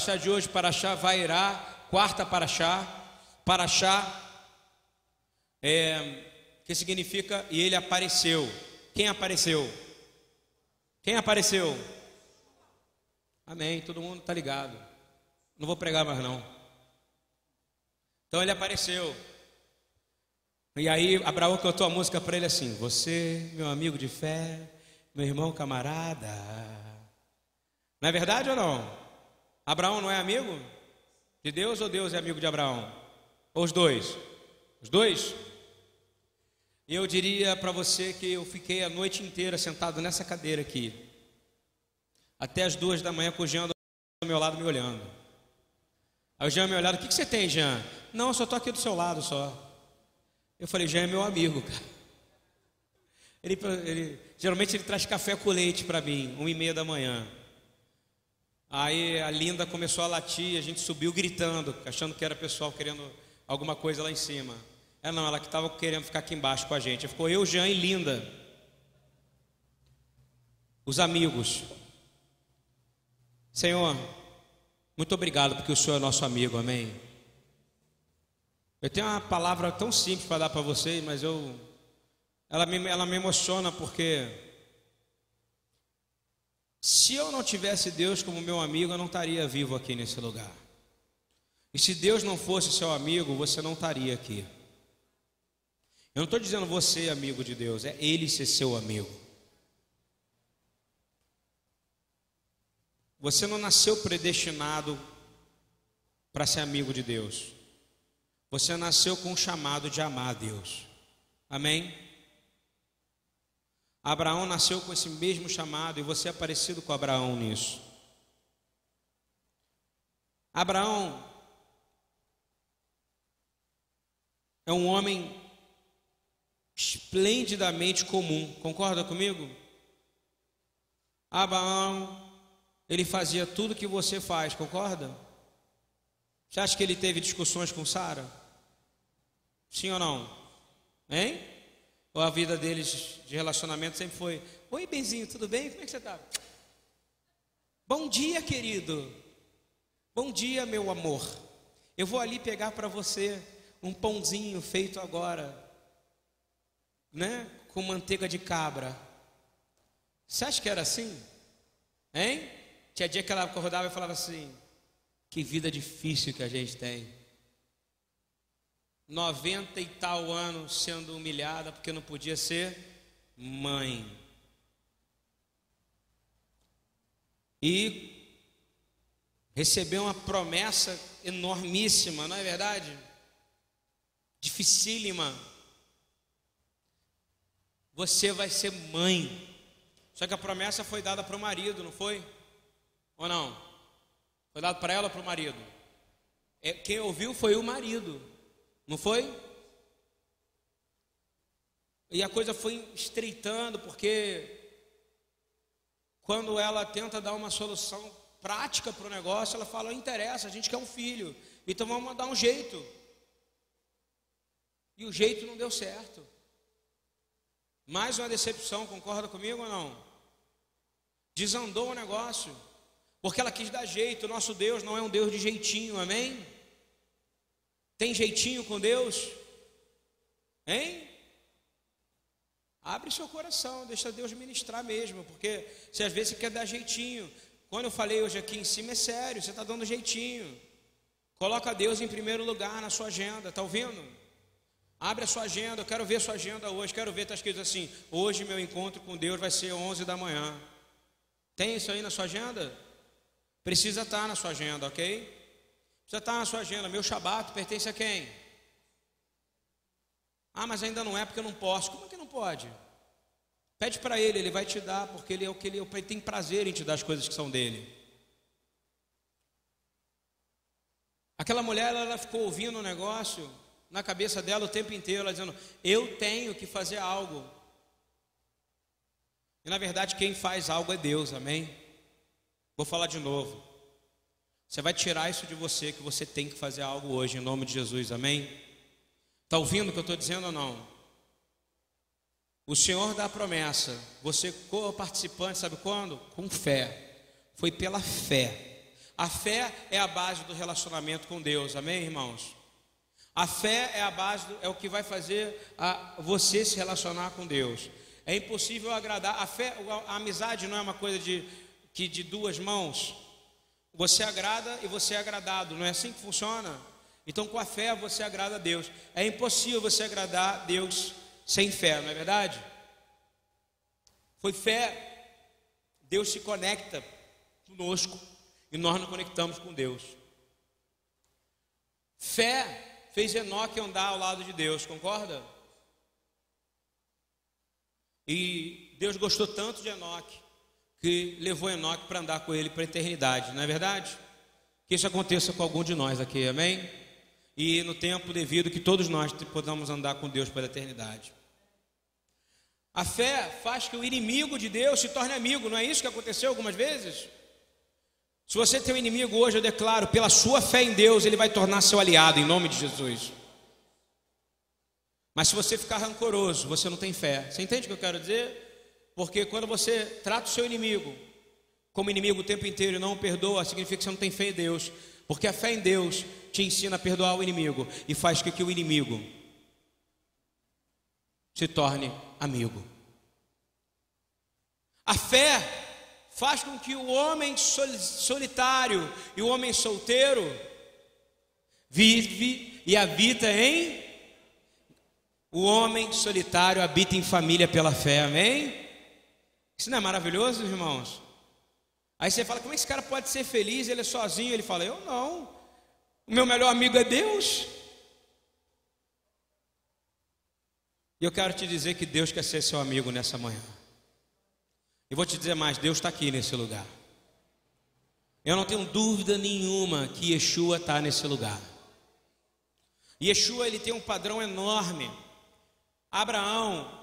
Paraxá de hoje, Paraxá Vairá, quarta Paraxá, Paraxá, é, que significa e ele apareceu. Quem apareceu? Quem apareceu? Amém, todo mundo está ligado. Não vou pregar mais não. Então ele apareceu. E aí Abraão cantou a música para ele assim: Você, meu amigo de fé, meu irmão camarada. Não é verdade ou não? Abraão não é amigo de Deus ou Deus é amigo de Abraão? Ou os dois? Os dois? Eu diria para você que eu fiquei a noite inteira sentado nessa cadeira aqui, até as duas da manhã, com o Jean do meu lado me olhando. Aí o Jean me olhando: O que, que você tem, Jean? Não, eu só estou aqui do seu lado só. Eu falei: Jean é meu amigo, cara. Ele, ele, geralmente ele traz café com leite para mim, uma e meia da manhã. Aí a Linda começou a latir, a gente subiu gritando, achando que era pessoal querendo alguma coisa lá em cima. É não, ela que estava querendo ficar aqui embaixo com a gente. Ficou eu, Jean e Linda. Os amigos. Senhor, muito obrigado porque o Senhor é nosso amigo, amém. Eu tenho uma palavra tão simples para dar para vocês, mas eu ela me, ela me emociona porque se eu não tivesse Deus como meu amigo, eu não estaria vivo aqui nesse lugar. E se Deus não fosse seu amigo, você não estaria aqui. Eu não estou dizendo você é amigo de Deus, é Ele ser seu amigo. Você não nasceu predestinado para ser amigo de Deus. Você nasceu com o chamado de amar a Deus. Amém? Abraão nasceu com esse mesmo chamado e você é parecido com Abraão nisso. Abraão é um homem esplendidamente comum, concorda comigo? Abraão, ele fazia tudo que você faz, concorda? Você acha que ele teve discussões com Sara? Sim ou não? Hein? Ou a vida deles de relacionamento sempre foi: Oi, Benzinho, tudo bem? Como é que você está? Bom dia, querido. Bom dia, meu amor. Eu vou ali pegar para você um pãozinho feito agora, né? Com manteiga de cabra. Você acha que era assim? Hein? Tinha dia que ela acordava e falava assim: Que vida difícil que a gente tem. 90 e tal anos sendo humilhada porque não podia ser mãe. E recebeu uma promessa enormíssima, não é verdade? Dificílima. Você vai ser mãe. Só que a promessa foi dada para o marido, não foi? Ou não? Foi dado para ela ou para o marido? É, quem ouviu foi o marido. Não foi? E a coisa foi estreitando, porque quando ela tenta dar uma solução prática para o negócio, ela fala: não interessa, a gente quer um filho, então vamos dar um jeito. E o jeito não deu certo. Mais uma decepção, concorda comigo ou não? Desandou o negócio, porque ela quis dar jeito. Nosso Deus não é um Deus de jeitinho, amém? Tem jeitinho com Deus? Hein? Abre seu coração, deixa Deus ministrar mesmo, porque se às vezes você quer dar jeitinho, quando eu falei hoje aqui em cima é sério, você está dando jeitinho. Coloca Deus em primeiro lugar na sua agenda, está ouvindo? Abre a sua agenda, eu quero ver sua agenda hoje, quero ver, está escrito assim: hoje meu encontro com Deus vai ser 11 da manhã. Tem isso aí na sua agenda? Precisa estar tá na sua agenda, ok? Já está na sua agenda, meu shabat pertence a quem? Ah, mas ainda não é porque eu não posso. Como é que não pode? Pede para ele, ele vai te dar, porque ele é o que ele, ele tem prazer em te dar as coisas que são dele. Aquela mulher, ela, ela ficou ouvindo o um negócio na cabeça dela o tempo inteiro, ela dizendo: Eu tenho que fazer algo. E na verdade, quem faz algo é Deus, amém? Vou falar de novo. Você vai tirar isso de você, que você tem que fazer algo hoje, em nome de Jesus, amém? Está ouvindo o que eu estou dizendo ou não? O Senhor dá a promessa, você co-participante, sabe quando? Com fé. Foi pela fé. A fé é a base do relacionamento com Deus, amém, irmãos? A fé é a base, do, é o que vai fazer a, você se relacionar com Deus. É impossível agradar. A fé, a amizade não é uma coisa de, que de duas mãos. Você agrada e você é agradado. Não é assim que funciona? Então, com a fé, você agrada a Deus. É impossível você agradar a Deus sem fé, não é verdade? Foi fé. Deus se conecta conosco e nós nos conectamos com Deus. Fé fez Enoque andar ao lado de Deus, concorda? E Deus gostou tanto de Enoque que levou Enoque para andar com ele para a eternidade, não é verdade? Que isso aconteça com algum de nós aqui, amém? E no tempo devido que todos nós podamos andar com Deus pela eternidade. A fé faz que o inimigo de Deus se torne amigo, não é isso que aconteceu algumas vezes? Se você tem um inimigo hoje, eu declaro, pela sua fé em Deus, ele vai tornar seu aliado, em nome de Jesus. Mas se você ficar rancoroso, você não tem fé. Você entende o que eu quero dizer? Porque quando você trata o seu inimigo como inimigo o tempo inteiro e não o perdoa, significa que você não tem fé em Deus. Porque a fé em Deus te ensina a perdoar o inimigo e faz com que o inimigo se torne amigo. A fé faz com que o homem solitário e o homem solteiro vive e habita em o homem solitário habita em família pela fé, amém? Isso não é maravilhoso, irmãos? Aí você fala, como esse cara pode ser feliz? Ele é sozinho. Ele fala, eu não. O meu melhor amigo é Deus. E eu quero te dizer que Deus quer ser seu amigo nessa manhã. E vou te dizer mais: Deus está aqui nesse lugar. Eu não tenho dúvida nenhuma que Yeshua está nesse lugar. Yeshua ele tem um padrão enorme. Abraão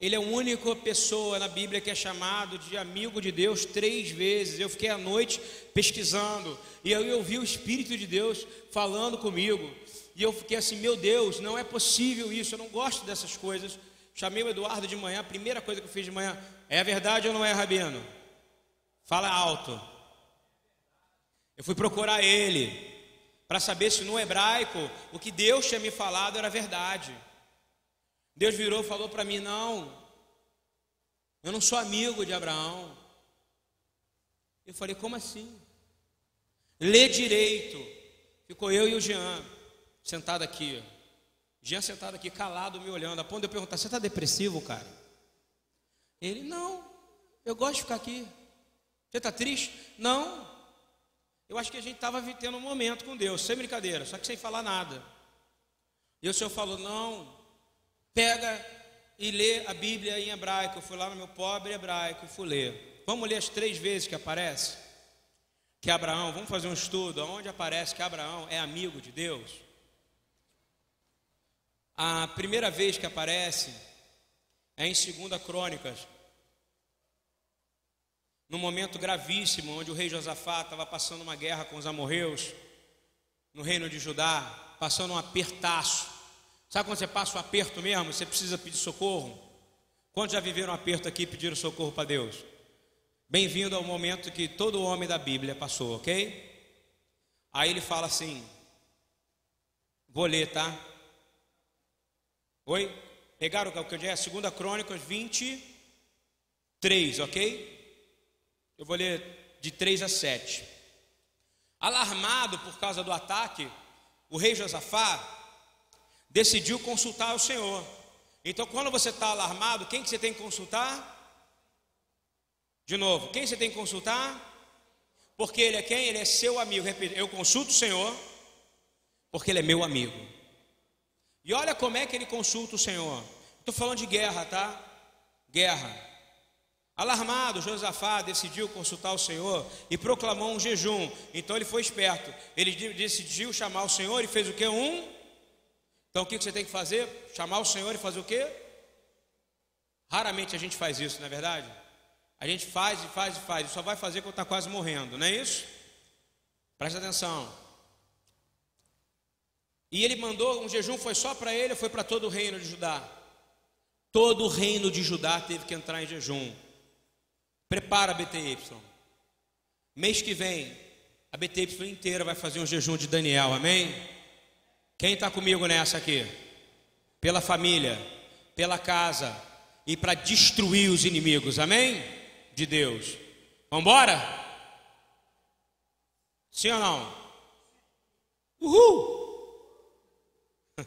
ele é a única pessoa na Bíblia que é chamado de amigo de Deus três vezes. Eu fiquei à noite pesquisando e eu ouvi o Espírito de Deus falando comigo. E eu fiquei assim: meu Deus, não é possível isso, eu não gosto dessas coisas. Chamei o Eduardo de manhã, a primeira coisa que eu fiz de manhã: é verdade ou não é, Rabino? Fala alto. Eu fui procurar ele para saber se no hebraico o que Deus tinha me falado era verdade. Deus virou e falou para mim: Não, eu não sou amigo de Abraão. Eu falei: Como assim? Lê direito. Ficou eu e o Jean sentado aqui. Jean sentado aqui, calado, me olhando. A ponto de eu perguntar: Você está depressivo, cara? Ele: Não, eu gosto de ficar aqui. Você está triste? Não. Eu acho que a gente estava tendo um momento com Deus, sem brincadeira, só que sem falar nada. E o Senhor falou: Não, e lê a Bíblia em hebraico. Eu fui lá no meu pobre hebraico e fui ler. Vamos ler as três vezes que aparece que Abraão, vamos fazer um estudo onde aparece que Abraão é amigo de Deus. A primeira vez que aparece é em 2 Crônicas, num momento gravíssimo, onde o rei Josafá estava passando uma guerra com os amorreus, no reino de Judá, passando um apertaço. Sabe quando você passa um aperto mesmo, você precisa pedir socorro? Quantos já viveram um aperto aqui e pediram socorro para Deus? Bem-vindo ao momento que todo homem da Bíblia passou, ok? Aí ele fala assim: Vou ler, tá? Oi? Pegaram o que eu disse? 2 Crônicas 23, ok? Eu vou ler de 3 a 7. Alarmado por causa do ataque, o rei Josafá decidiu consultar o Senhor. Então, quando você está alarmado, quem que você tem que consultar? De novo, quem você tem que consultar? Porque ele é quem? Ele é seu amigo. Eu consulto o Senhor, porque ele é meu amigo. E olha como é que ele consulta o Senhor. Estou falando de guerra, tá? Guerra. Alarmado, Josafá decidiu consultar o Senhor e proclamou um jejum. Então ele foi esperto. Ele decidiu chamar o Senhor e fez o que? Um então o que você tem que fazer? Chamar o Senhor e fazer o quê? Raramente a gente faz isso, não é verdade? A gente faz e faz e faz, e só vai fazer quando está quase morrendo, não é isso? Presta atenção. E ele mandou, um jejum foi só para ele foi para todo o reino de Judá? Todo o reino de Judá teve que entrar em jejum. Prepara BTY. Mês que vem, a BTY inteira vai fazer um jejum de Daniel, amém? Quem está comigo nessa aqui? Pela família, pela casa e para destruir os inimigos, amém? De Deus. Vamos embora? Sim ou não? Uhul!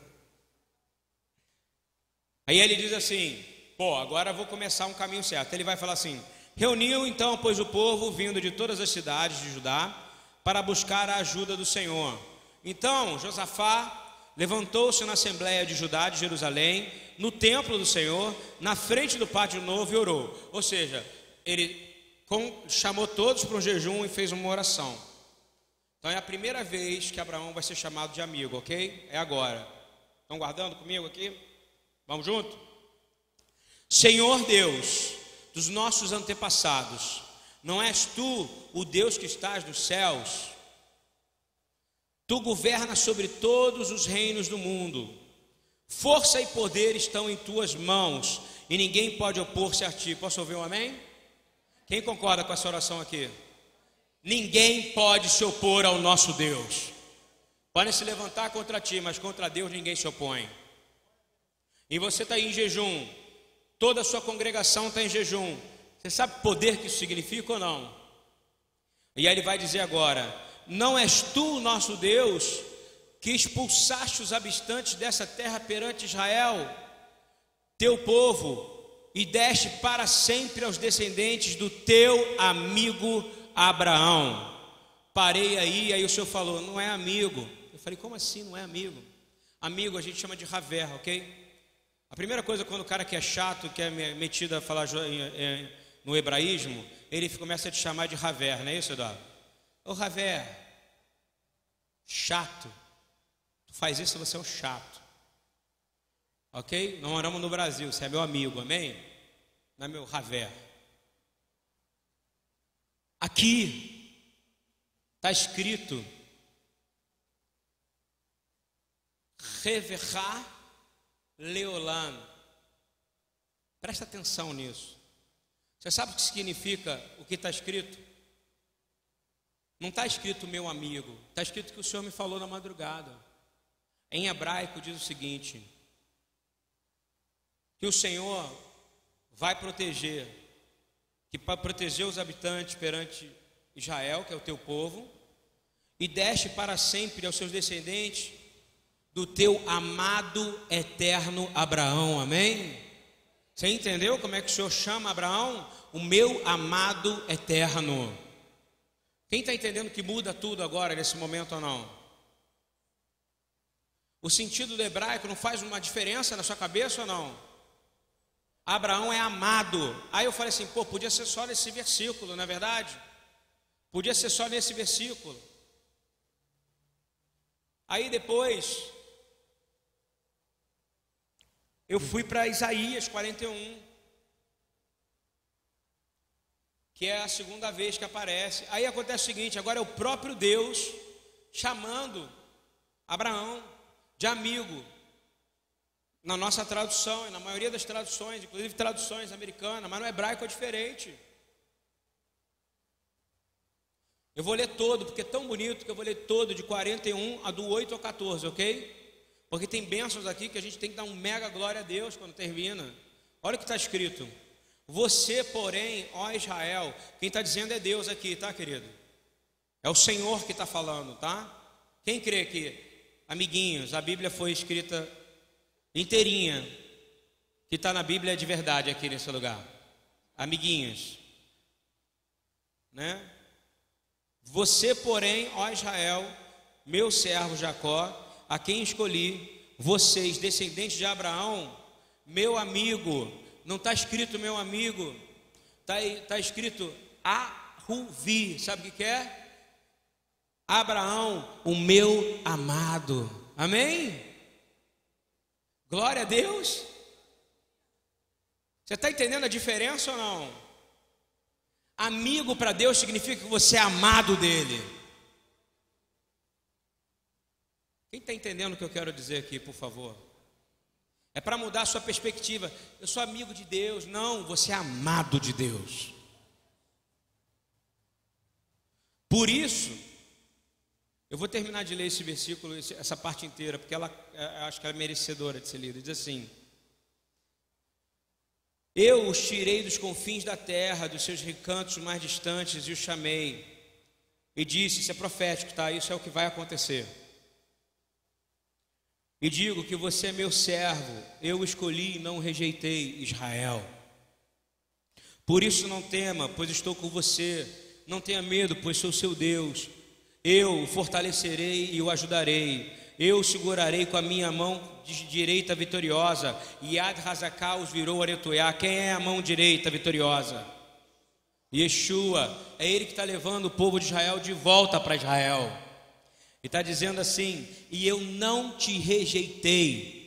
Aí ele diz assim: pô, agora vou começar um caminho certo. Ele vai falar assim: reuniu então, pois, o povo vindo de todas as cidades de Judá para buscar a ajuda do Senhor. Então Josafá levantou-se na assembleia de Judá de Jerusalém, no templo do Senhor, na frente do pátio novo e orou. Ou seja, ele chamou todos para um jejum e fez uma oração. Então é a primeira vez que Abraão vai ser chamado de amigo, ok? É agora. Estão guardando comigo aqui? Vamos junto? Senhor Deus dos nossos antepassados, não és tu o Deus que estás nos céus? Tu governas sobre todos os reinos do mundo. Força e poder estão em tuas mãos, e ninguém pode opor-se a ti. Posso ouvir um amém? Quem concorda com essa oração aqui? Ninguém pode se opor ao nosso Deus. Podem se levantar contra ti, mas contra Deus ninguém se opõe. E você está em jejum, toda a sua congregação está em jejum. Você sabe o poder que isso significa ou não? E aí ele vai dizer agora: Não és tu, nosso Deus, que expulsaste os habitantes dessa terra perante Israel, teu povo, e deste para sempre aos descendentes do teu amigo Abraão. Parei aí, aí o senhor falou, não é amigo. Eu falei, como assim não é amigo? Amigo a gente chama de raver, ok? A primeira coisa, quando o cara que é chato, que é metido a falar no hebraísmo, ele começa a te chamar de raver, não é isso, Eduardo? Ô raver, chato. Tu faz isso, você é um chato. Ok? Não moramos no Brasil, você é meu amigo, amém? Não é meu raver. Aqui está escrito Reverá Leolan. Presta atenção nisso. Você sabe o que significa o que está escrito? Não está escrito meu amigo, está escrito que o Senhor me falou na madrugada. Em hebraico diz o seguinte: que o Senhor vai proteger, que para proteger os habitantes perante Israel, que é o teu povo, e deste para sempre aos seus descendentes do teu amado eterno Abraão, amém? Você entendeu como é que o Senhor chama Abraão? O meu amado eterno. Quem está entendendo que muda tudo agora, nesse momento ou não? O sentido do hebraico não faz uma diferença na sua cabeça ou não? Abraão é amado. Aí eu falei assim, pô, podia ser só nesse versículo, não é verdade? Podia ser só nesse versículo. Aí depois, eu fui para Isaías 41, que é a segunda vez que aparece. Aí acontece o seguinte: agora é o próprio Deus chamando Abraão de amigo na nossa tradução e na maioria das traduções, inclusive traduções americanas, mas no hebraico é diferente. Eu vou ler todo, porque é tão bonito que eu vou ler todo, de 41 a do 8 ao 14, ok? Porque tem bênçãos aqui que a gente tem que dar um mega glória a Deus quando termina. Olha o que está escrito. Você, porém, ó Israel, quem está dizendo é Deus aqui, tá, querido? É o Senhor que está falando, tá? Quem crê que, amiguinhos, a Bíblia foi escrita inteirinha que está na Bíblia de verdade aqui nesse lugar. Amiguinhos, né? Você, porém, ó Israel, meu servo Jacó, a quem escolhi, vocês, descendentes de Abraão, meu amigo, não está escrito meu amigo, está tá escrito Ahuvi, sabe o que, que é? Abraão, o meu amado, amém? Glória a Deus. Você está entendendo a diferença ou não? Amigo para Deus significa que você é amado dele. Quem está entendendo o que eu quero dizer aqui, por favor? É para mudar a sua perspectiva. Eu sou amigo de Deus. Não, você é amado de Deus. Por isso, Eu vou terminar de ler esse versículo, essa parte inteira, porque ela é, acho que é merecedora de ser lida. Diz assim: Eu os tirei dos confins da terra, dos seus recantos mais distantes, e os chamei. E disse: Isso é profético, tá? Isso é o que vai acontecer. E digo que você é meu servo, eu escolhi e não rejeitei, Israel. Por isso não tema, pois estou com você. Não tenha medo, pois sou seu Deus. Eu o fortalecerei e o ajudarei. Eu segurarei com a minha mão direita vitoriosa. E Ad Hazaká os virou Aretuiá. Quem é a mão direita vitoriosa? Yeshua. É ele que está levando o povo de Israel de volta para Israel. E está dizendo assim: E eu não te rejeitei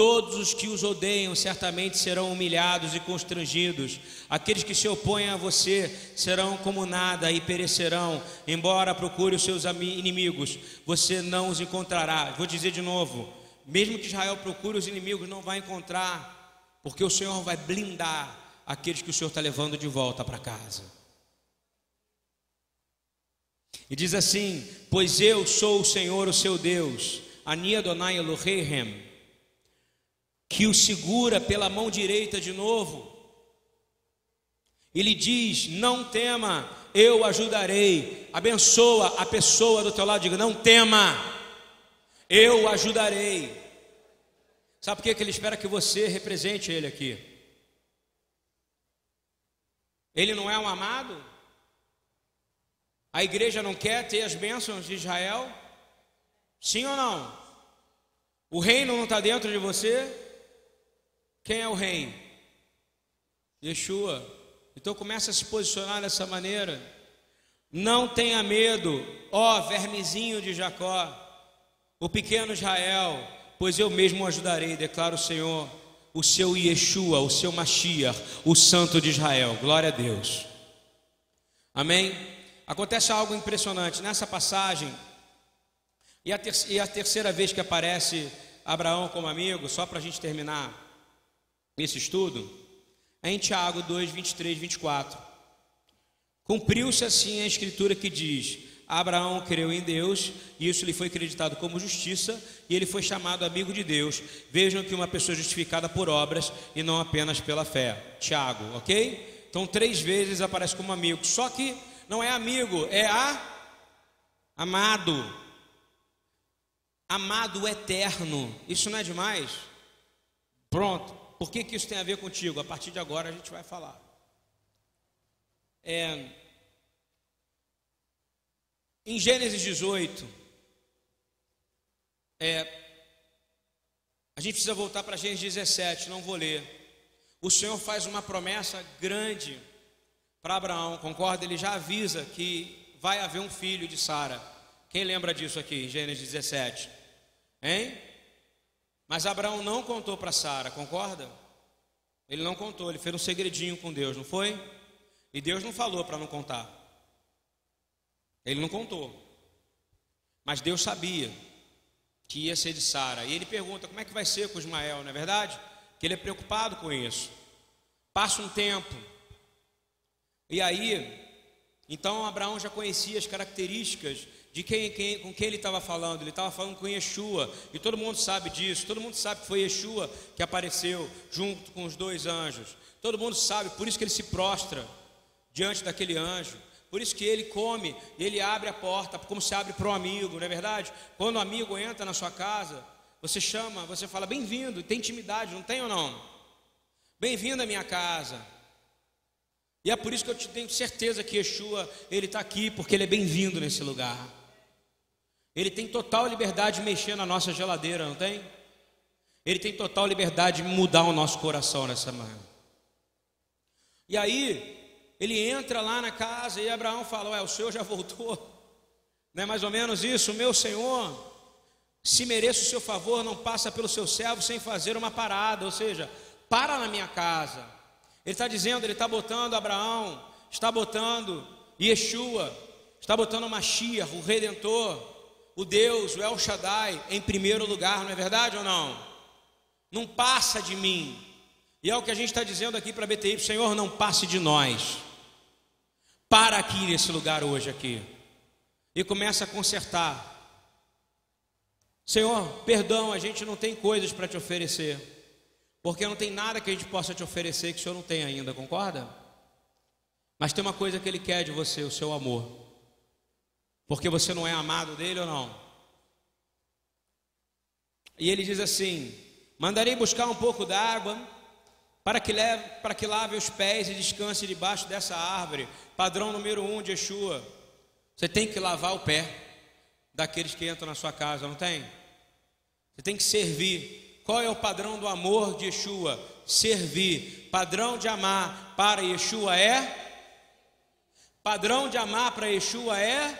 Todos os que os odeiam certamente serão humilhados e constrangidos. Aqueles que se opõem a você serão como nada e perecerão. Embora procure os seus inimigos, você não os encontrará. Vou dizer de novo: mesmo que Israel procure os inimigos, não vai encontrar, porque o Senhor vai blindar aqueles que o Senhor está levando de volta para casa. E diz assim: Pois eu sou o Senhor, o seu Deus. Ania Donai Elohim que o segura pela mão direita de novo. Ele diz: Não tema, eu ajudarei. Abençoa a pessoa do teu lado, diga: Não tema, eu ajudarei. Sabe por que ele espera que você represente ele aqui? Ele não é um amado? A igreja não quer ter as bênçãos de Israel? Sim ou não? O reino não está dentro de você? Quem é o rei? Yeshua. Então começa a se posicionar dessa maneira. Não tenha medo, ó vermezinho de Jacó, o pequeno Israel, pois eu mesmo o ajudarei, declara o Senhor, o seu Yeshua, o seu Mashiach, o Santo de Israel. Glória a Deus. Amém? Acontece algo impressionante nessa passagem, e a, ter e a terceira vez que aparece Abraão como amigo, só para a gente terminar esse estudo é em Tiago 2, 23, 24. Cumpriu-se assim a escritura que diz: Abraão creu em Deus, e isso lhe foi acreditado como justiça, e ele foi chamado amigo de Deus. Vejam que uma pessoa justificada por obras e não apenas pela fé. Tiago, ok? Então, três vezes aparece como amigo. Só que não é amigo, é a amado. Amado eterno. Isso não é demais? Pronto. Por que, que isso tem a ver contigo? A partir de agora a gente vai falar. É, em Gênesis 18, é, a gente precisa voltar para Gênesis 17, não vou ler. O Senhor faz uma promessa grande para Abraão, concorda? Ele já avisa que vai haver um filho de Sara. Quem lembra disso aqui, em Gênesis 17? Hein? Mas Abraão não contou para Sara, concorda? Ele não contou, ele fez um segredinho com Deus, não foi? E Deus não falou para não contar. Ele não contou. Mas Deus sabia que ia ser de Sara. E ele pergunta: como é que vai ser com Ismael, não é verdade? Que ele é preocupado com isso. Passa um tempo. E aí, então Abraão já conhecia as características de quem, quem, com quem ele estava falando. Ele estava falando com Yeshua, e todo mundo sabe disso. Todo mundo sabe que foi Yeshua que apareceu junto com os dois anjos. Todo mundo sabe, por isso que ele se prostra diante daquele anjo. Por isso que ele come, ele abre a porta, como se abre para um amigo, não é verdade? Quando o um amigo entra na sua casa, você chama, você fala bem-vindo, tem intimidade, não tem ou não? Bem-vindo à minha casa. E é por isso que eu tenho certeza que Yeshua, ele está aqui, porque ele é bem-vindo nesse lugar. Ele tem total liberdade de mexer na nossa geladeira, não tem? Ele tem total liberdade de mudar o nosso coração nessa manhã. E aí, ele entra lá na casa e Abraão fala: Ué, o senhor já voltou? Não é mais ou menos isso? Meu senhor, se mereço o seu favor, não passa pelo seu servo sem fazer uma parada, ou seja, para na minha casa. Ele está dizendo, ele está botando Abraão, está botando Yeshua, está botando Mashiach, o Redentor, o Deus, o El Shaddai, em primeiro lugar, não é verdade ou não? Não passa de mim. E é o que a gente está dizendo aqui para a BTI, Senhor, não passe de nós. Para aqui nesse lugar hoje aqui. e começa a consertar. Senhor, perdão, a gente não tem coisas para te oferecer, porque não tem nada que a gente possa te oferecer que o Senhor não tem ainda, concorda? Mas tem uma coisa que Ele quer de você, o seu amor, porque você não é amado dele ou não? E ele diz assim: Mandarei buscar um pouco d'água para que, leve, para que lave os pés e descanse debaixo dessa árvore. Padrão número um de Yeshua. Você tem que lavar o pé daqueles que entram na sua casa, não tem? Você tem que servir. Qual é o padrão do amor de Yeshua? Servir. Padrão de amar para Yeshua é? Padrão de amar para Yeshua é?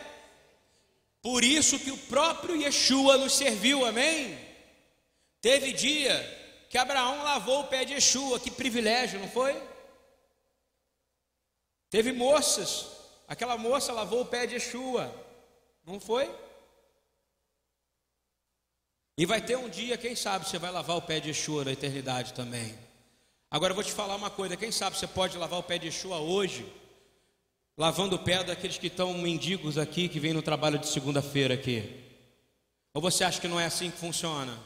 Por isso que o próprio Yeshua nos serviu, amém? Teve dia que Abraão lavou o pé de Yeshua, que privilégio, não foi? Teve moças, aquela moça lavou o pé de Yeshua, não foi? E vai ter um dia, quem sabe, você vai lavar o pé de Yeshua na eternidade também. Agora eu vou te falar uma coisa: quem sabe você pode lavar o pé de Yeshua hoje, lavando o pé daqueles que estão mendigos aqui, que vêm no trabalho de segunda-feira aqui. Ou você acha que não é assim que funciona?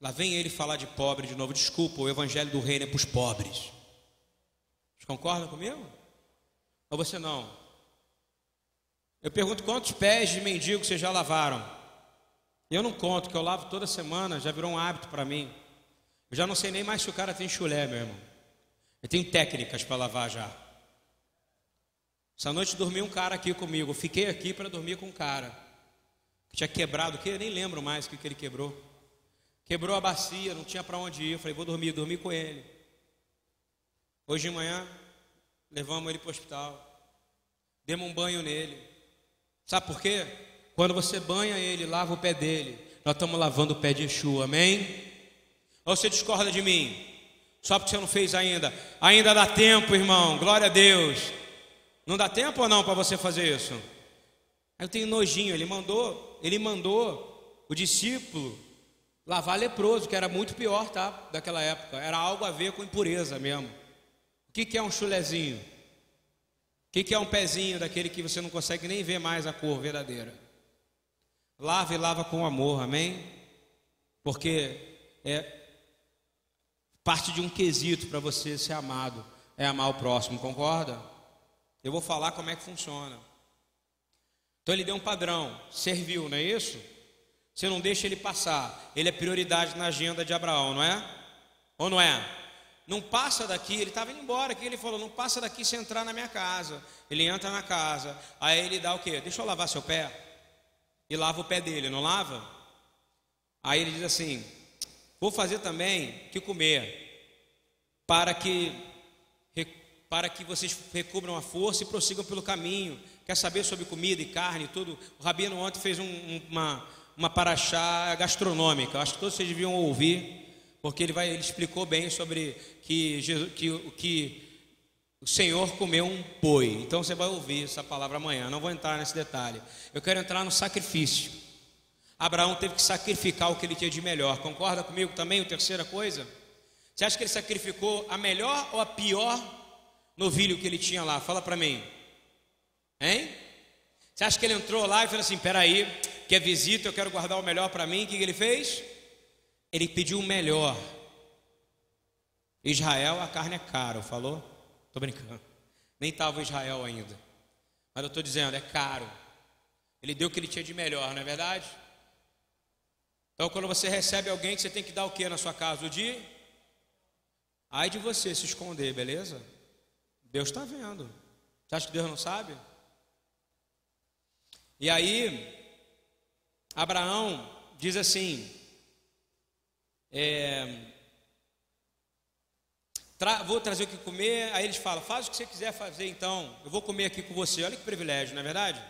Lá vem ele falar de pobre de novo. Desculpa, o evangelho do reino é para os pobres. Vocês concordam comigo? Ou você não? Eu pergunto quantos pés de mendigo vocês já lavaram? Eu não conto, que eu lavo toda semana, já virou um hábito para mim. Eu já não sei nem mais se o cara tem chulé, meu irmão. Eu tenho técnicas para lavar já. Essa noite dormiu um cara aqui comigo. Eu fiquei aqui para dormir com um cara. Que tinha quebrado, que eu nem lembro mais o que, que ele quebrou. Quebrou a bacia, não tinha para onde ir. Eu falei, vou dormir, dormi com ele. Hoje de manhã, levamos ele para o hospital. Demos um banho nele. Sabe por quê? Quando você banha ele, lava o pé dele. Nós estamos lavando o pé de Yeshua, amém? Ou você discorda de mim? Só porque você não fez ainda. Ainda dá tempo, irmão. Glória a Deus. Não dá tempo ou não para você fazer isso? Eu tenho nojinho. Ele mandou, ele mandou o discípulo Lavar leproso, que era muito pior, tá? Daquela época. Era algo a ver com impureza mesmo. O que, que é um chulezinho? Que, que é um pezinho daquele que você não consegue nem ver mais a cor verdadeira? Lava e lava com amor, amém? Porque é parte de um quesito para você ser amado é amar o próximo, concorda? Eu vou falar como é que funciona. Então ele deu um padrão, serviu, não é isso? Você não deixa ele passar. Ele é prioridade na agenda de Abraão, não é? Ou não é? Não passa daqui, ele estava indo embora, que ele falou, não passa daqui sem entrar na minha casa. Ele entra na casa, aí ele dá o quê? Deixa eu lavar seu pé. E lava o pé dele, não lava? Aí ele diz assim: Vou fazer também que comer, para que para que vocês recubram a força e prossigam pelo caminho. Quer saber sobre comida e carne e tudo? O Rabino ontem fez um, uma, uma paraxá gastronômica. Acho que todos vocês deviam ouvir, porque ele, vai, ele explicou bem sobre que, Jesus, que, que o Senhor comeu um boi. Então você vai ouvir essa palavra amanhã. Não vou entrar nesse detalhe. Eu quero entrar no sacrifício. Abraão teve que sacrificar o que ele tinha de melhor. Concorda comigo também? A terceira coisa. Você acha que ele sacrificou a melhor ou a pior novilho que ele tinha lá? Fala para mim. Hein? Você acha que ele entrou lá e falou assim: peraí, que é visita, eu quero guardar o melhor para mim. O que ele fez? Ele pediu o melhor. Israel, a carne é caro, falou? Estou brincando. Nem estava Israel ainda. Mas eu estou dizendo, é caro. Ele deu o que ele tinha de melhor, não é verdade? Então, quando você recebe alguém, você tem que dar o que na sua casa? O dia? Ai de você se esconder, beleza? Deus está vendo. Você acha que Deus não sabe? E aí, Abraão diz assim: é, tra, vou trazer o que comer. Aí eles falam: faz o que você quiser fazer, então. Eu vou comer aqui com você. Olha que privilégio, não é verdade?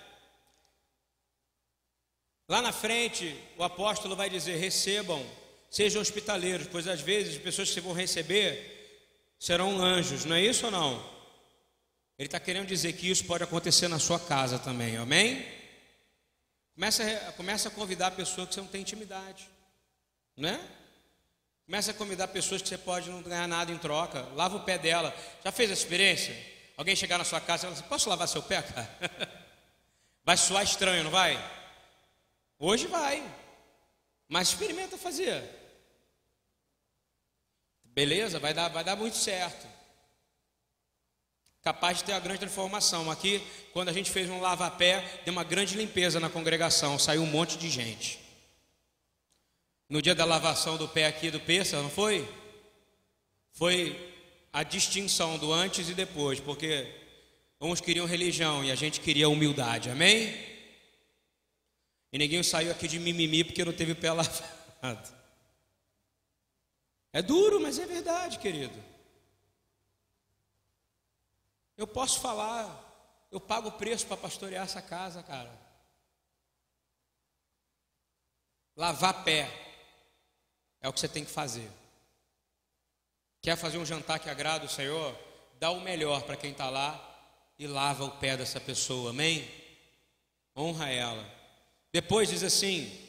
Lá na frente, o apóstolo vai dizer: recebam, sejam hospitaleiros, pois às vezes as pessoas que vão receber serão anjos, não é isso ou não? Ele está querendo dizer que isso pode acontecer na sua casa também, amém? Começa a, começa a convidar pessoas que você não tem intimidade, né? Começa a convidar pessoas que você pode não ganhar nada em troca. Lava o pé dela. Já fez a experiência? Alguém chegar na sua casa e falar assim: Posso lavar seu pé, cara? Vai soar estranho, não vai? Hoje vai. Mas experimenta fazer. Beleza? Vai dar, vai dar muito certo. Capaz de ter a grande transformação. Aqui, quando a gente fez um lava-pé, deu uma grande limpeza na congregação. Saiu um monte de gente. No dia da lavação do pé aqui do Peça, não foi? Foi a distinção do antes e depois, porque uns queriam religião e a gente queria humildade, amém? E ninguém saiu aqui de mimimi porque não teve pé lavado. É duro, mas é verdade, querido. Eu posso falar, eu pago o preço para pastorear essa casa, cara. Lavar pé é o que você tem que fazer. Quer fazer um jantar que agrada o Senhor? Dá o melhor para quem está lá e lava o pé dessa pessoa, amém? Honra ela. Depois diz assim: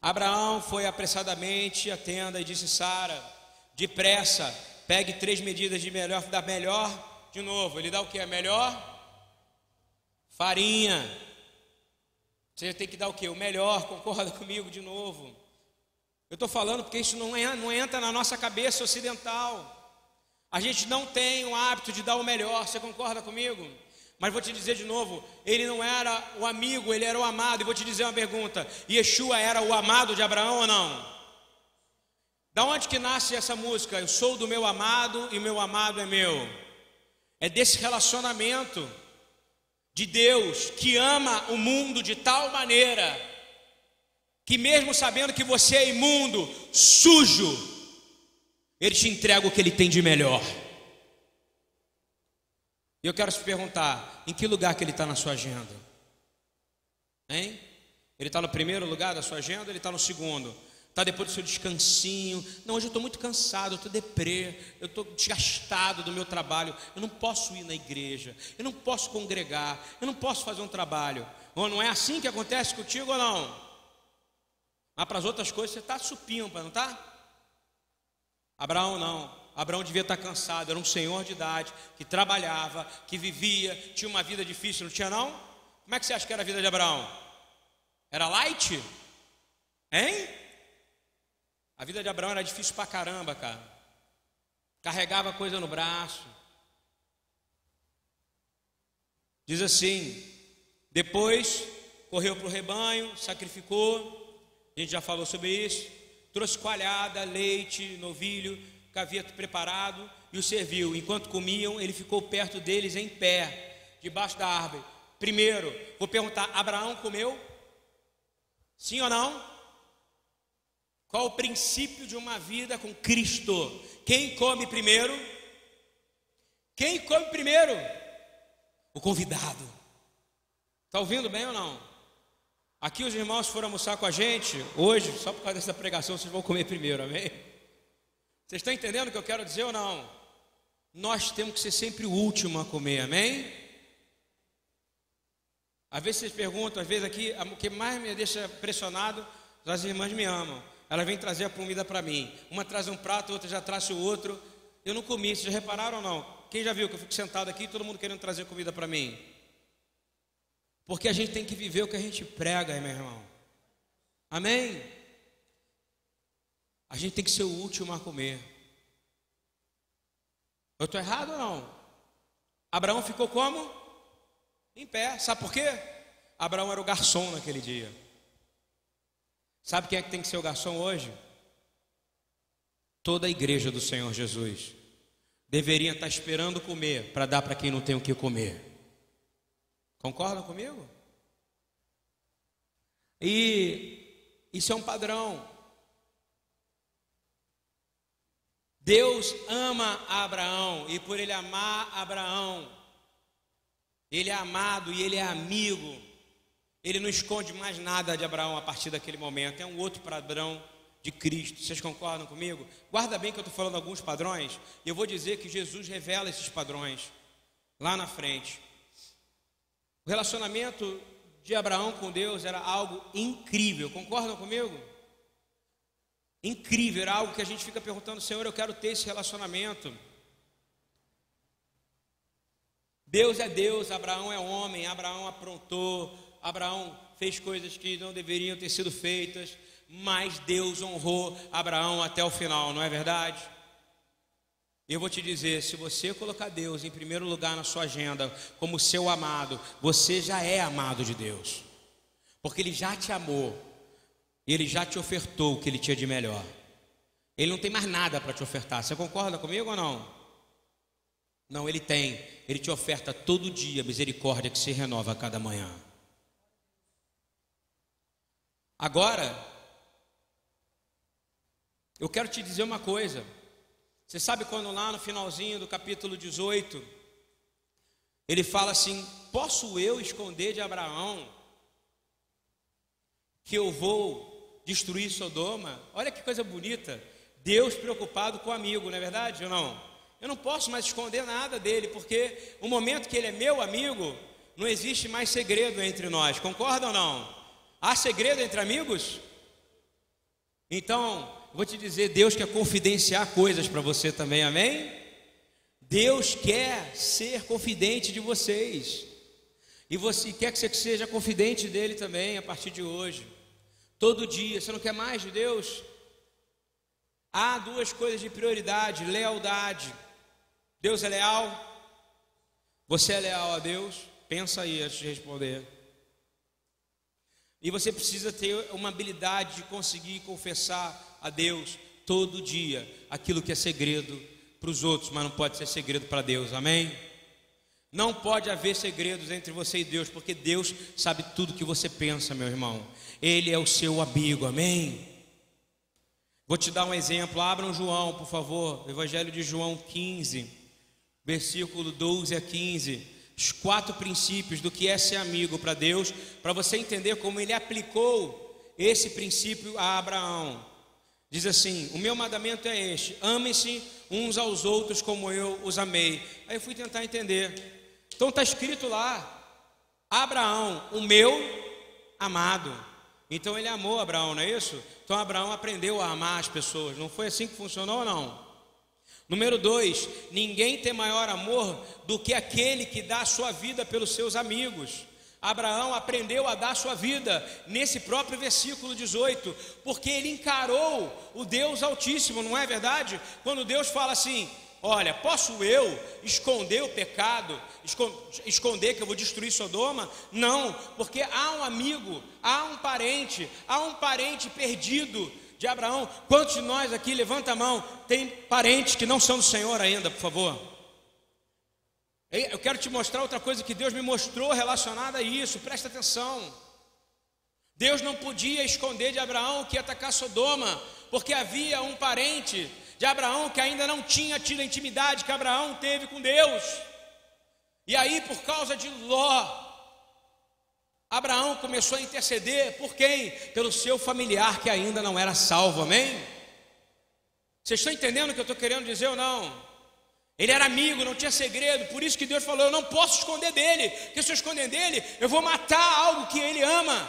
Abraão foi apressadamente à tenda e disse: Sara, depressa, pegue três medidas de melhor, da melhor, de novo. Ele dá o que? É melhor? Farinha. Você tem que dar o que? O melhor, concorda comigo de novo. Eu estou falando porque isso não, é, não entra na nossa cabeça ocidental. A gente não tem o hábito de dar o melhor, você concorda comigo? Mas vou te dizer de novo, ele não era o amigo, ele era o amado. E vou te dizer uma pergunta: Yeshua era o amado de Abraão ou não? Da onde que nasce essa música? Eu sou do meu amado e meu amado é meu. É desse relacionamento de Deus que ama o mundo de tal maneira que mesmo sabendo que você é imundo, sujo, ele te entrega o que ele tem de melhor. E eu quero te perguntar, em que lugar que ele está na sua agenda? Hein? Ele está no primeiro lugar da sua agenda, ele está no segundo. Está depois do seu descansinho. Não, hoje eu estou muito cansado, eu estou deprê, eu estou desgastado do meu trabalho. Eu não posso ir na igreja, eu não posso congregar, eu não posso fazer um trabalho. Ou não é assim que acontece contigo ou não? Mas para as outras coisas você está supimpa, não está? Abraão não. Abraão devia estar tá cansado, era um senhor de idade, que trabalhava, que vivia, tinha uma vida difícil, não tinha não? Como é que você acha que era a vida de Abraão? Era light? Hein? A vida de Abraão era difícil pra caramba, cara. Carregava coisa no braço. Diz assim: depois correu para o rebanho, sacrificou, a gente já falou sobre isso. Trouxe coalhada, leite, novilho, caveto preparado e o serviu. Enquanto comiam, ele ficou perto deles em pé, debaixo da árvore. Primeiro, vou perguntar: Abraão comeu? Sim ou não? Qual o princípio de uma vida com Cristo? Quem come primeiro? Quem come primeiro? O convidado. Está ouvindo bem ou não? Aqui os irmãos foram almoçar com a gente hoje, só por causa dessa pregação, vocês vão comer primeiro, amém? Vocês estão entendendo o que eu quero dizer ou não? Nós temos que ser sempre o último a comer, amém? Às vezes vocês perguntam, às vezes aqui, o que mais me deixa pressionado, as irmãs me amam. Ela vem trazer a comida para mim. Uma traz um prato, outra já traz o outro. Eu não comi, vocês já repararam ou não? Quem já viu que eu fico sentado aqui todo mundo querendo trazer comida para mim? Porque a gente tem que viver o que a gente prega, meu irmão. Amém? A gente tem que ser o último a comer. Eu estou errado ou não? Abraão ficou como? Em pé. Sabe por quê? Abraão era o garçom naquele dia. Sabe quem é que tem que ser o garçom hoje? Toda a igreja do Senhor Jesus deveria estar esperando comer para dar para quem não tem o que comer. Concordam comigo? E isso é um padrão. Deus ama Abraão e por ele amar Abraão, ele é amado e ele é amigo. Ele não esconde mais nada de Abraão a partir daquele momento. É um outro padrão de Cristo. Vocês concordam comigo? Guarda bem que eu estou falando alguns padrões. E eu vou dizer que Jesus revela esses padrões lá na frente. O relacionamento de Abraão com Deus era algo incrível, concordam comigo? Incrível, era algo que a gente fica perguntando, Senhor, eu quero ter esse relacionamento. Deus é Deus, Abraão é homem, Abraão aprontou, Abraão fez coisas que não deveriam ter sido feitas, mas Deus honrou Abraão até o final, não é verdade? Eu vou te dizer, se você colocar Deus em primeiro lugar na sua agenda como seu amado, você já é amado de Deus. Porque ele já te amou. Ele já te ofertou o que ele tinha de melhor. Ele não tem mais nada para te ofertar. Você concorda comigo ou não? Não, ele tem. Ele te oferta todo dia a misericórdia que se renova a cada manhã. Agora, eu quero te dizer uma coisa. Você sabe quando lá no finalzinho do capítulo 18, ele fala assim: Posso eu esconder de Abraão que eu vou destruir Sodoma? Olha que coisa bonita. Deus preocupado com o amigo, não é verdade ou não? Eu não posso mais esconder nada dele, porque o momento que ele é meu amigo, não existe mais segredo entre nós, concorda ou não? Há segredo entre amigos? Então, vou te dizer, Deus quer confidenciar coisas para você também, amém? Deus quer ser confidente de vocês. E você quer que você seja confidente dele também a partir de hoje. Todo dia, você não quer mais de Deus? Há duas coisas de prioridade: lealdade. Deus é leal? Você é leal a Deus? Pensa aí antes de responder. E você precisa ter uma habilidade de conseguir confessar a Deus todo dia aquilo que é segredo para os outros, mas não pode ser segredo para Deus, amém? Não pode haver segredos entre você e Deus, porque Deus sabe tudo que você pensa, meu irmão. Ele é o seu amigo, amém? Vou te dar um exemplo, abram João, por favor, Evangelho de João 15, versículo 12 a 15 os quatro princípios do que é ser amigo para Deus, para você entender como ele aplicou esse princípio a Abraão. Diz assim: O meu mandamento é este: amem-se uns aos outros como eu os amei. Aí eu fui tentar entender. Então está escrito lá: Abraão, o meu amado. Então ele amou Abraão, não é isso? Então Abraão aprendeu a amar as pessoas. Não foi assim que funcionou ou não? Número dois, ninguém tem maior amor do que aquele que dá a sua vida pelos seus amigos. Abraão aprendeu a dar sua vida nesse próprio versículo 18, porque ele encarou o Deus Altíssimo, não é verdade? Quando Deus fala assim: Olha, posso eu esconder o pecado, esconder que eu vou destruir Sodoma? Não, porque há um amigo, há um parente, há um parente perdido de Abraão. Quantos de nós aqui, levanta a mão, tem parentes que não são do Senhor ainda, por favor? Eu quero te mostrar outra coisa que Deus me mostrou relacionada a isso, presta atenção. Deus não podia esconder de Abraão que ia atacar Sodoma, porque havia um parente de Abraão que ainda não tinha tido a intimidade que Abraão teve com Deus. E aí, por causa de Ló, Abraão começou a interceder por quem? Pelo seu familiar que ainda não era salvo, amém? Vocês estão entendendo o que eu estou querendo dizer ou não? Ele era amigo, não tinha segredo, por isso que Deus falou: Eu não posso esconder dele, porque se eu esconder dele, eu vou matar algo que ele ama,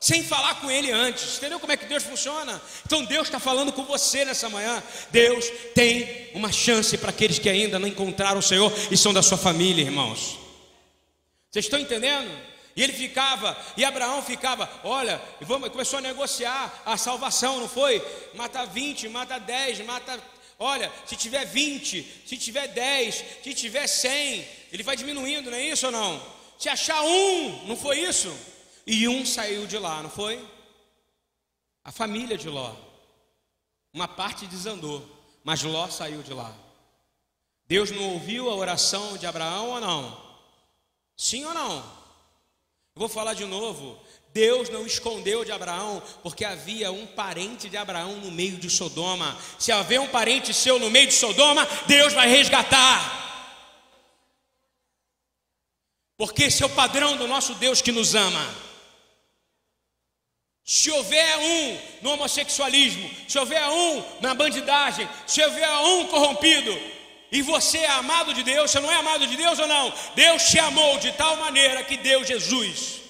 sem falar com ele antes. Entendeu como é que Deus funciona? Então Deus está falando com você nessa manhã. Deus tem uma chance para aqueles que ainda não encontraram o Senhor e são da sua família, irmãos. Vocês estão entendendo? E ele ficava, e Abraão ficava, olha, vamos, começou a negociar a salvação, não foi? Mata 20, mata 10, mata. Olha, se tiver 20, se tiver 10, se tiver 100, ele vai diminuindo, não é isso ou não? Se achar um, não foi isso? E um saiu de lá, não foi? A família de Ló. Uma parte desandou, mas Ló saiu de lá. Deus não ouviu a oração de Abraão ou não? Sim ou não? Eu vou falar de novo. Deus não escondeu de Abraão, porque havia um parente de Abraão no meio de Sodoma. Se haver um parente seu no meio de Sodoma, Deus vai resgatar. Porque esse é o padrão do nosso Deus que nos ama. Se houver um no homossexualismo, se houver um na bandidagem, se houver um corrompido, e você é amado de Deus, você não é amado de Deus ou não? Deus te amou de tal maneira que deu Jesus.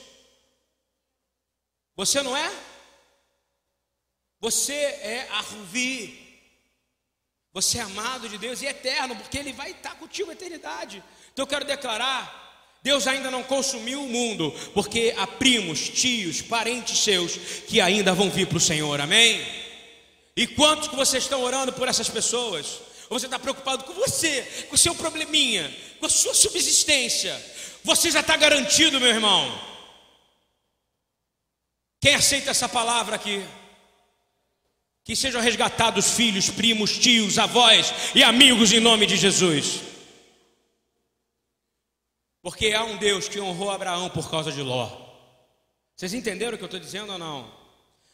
Você não é? Você é Arruvi. Você é amado de Deus e eterno, porque Ele vai estar contigo a eternidade. Então eu quero declarar Deus ainda não consumiu o mundo, porque há primos, tios, parentes seus que ainda vão vir para o Senhor, amém? E quantos que vocês estão orando por essas pessoas? Ou você está preocupado com você, com o seu probleminha, com a sua subsistência? Você já está garantido, meu irmão. Quem aceita essa palavra aqui? Que sejam resgatados filhos, primos, tios, avós e amigos em nome de Jesus. Porque há um Deus que honrou Abraão por causa de Ló. Vocês entenderam o que eu estou dizendo ou não?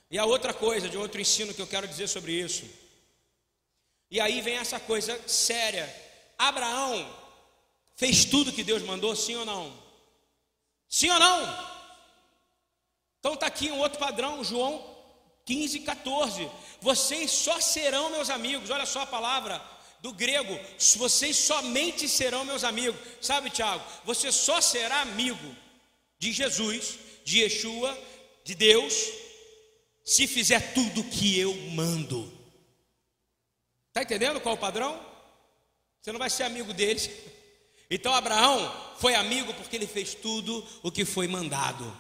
E a outra coisa, de outro ensino que eu quero dizer sobre isso. E aí vem essa coisa séria. Abraão fez tudo que Deus mandou, sim ou não? Sim ou não? Então está aqui um outro padrão, João 15, 14. Vocês só serão meus amigos. Olha só a palavra do grego, vocês somente serão meus amigos. Sabe, Tiago? Você só será amigo de Jesus, de Yeshua, de Deus, se fizer tudo que eu mando. Está entendendo qual é o padrão? Você não vai ser amigo deles. Então Abraão foi amigo porque ele fez tudo o que foi mandado.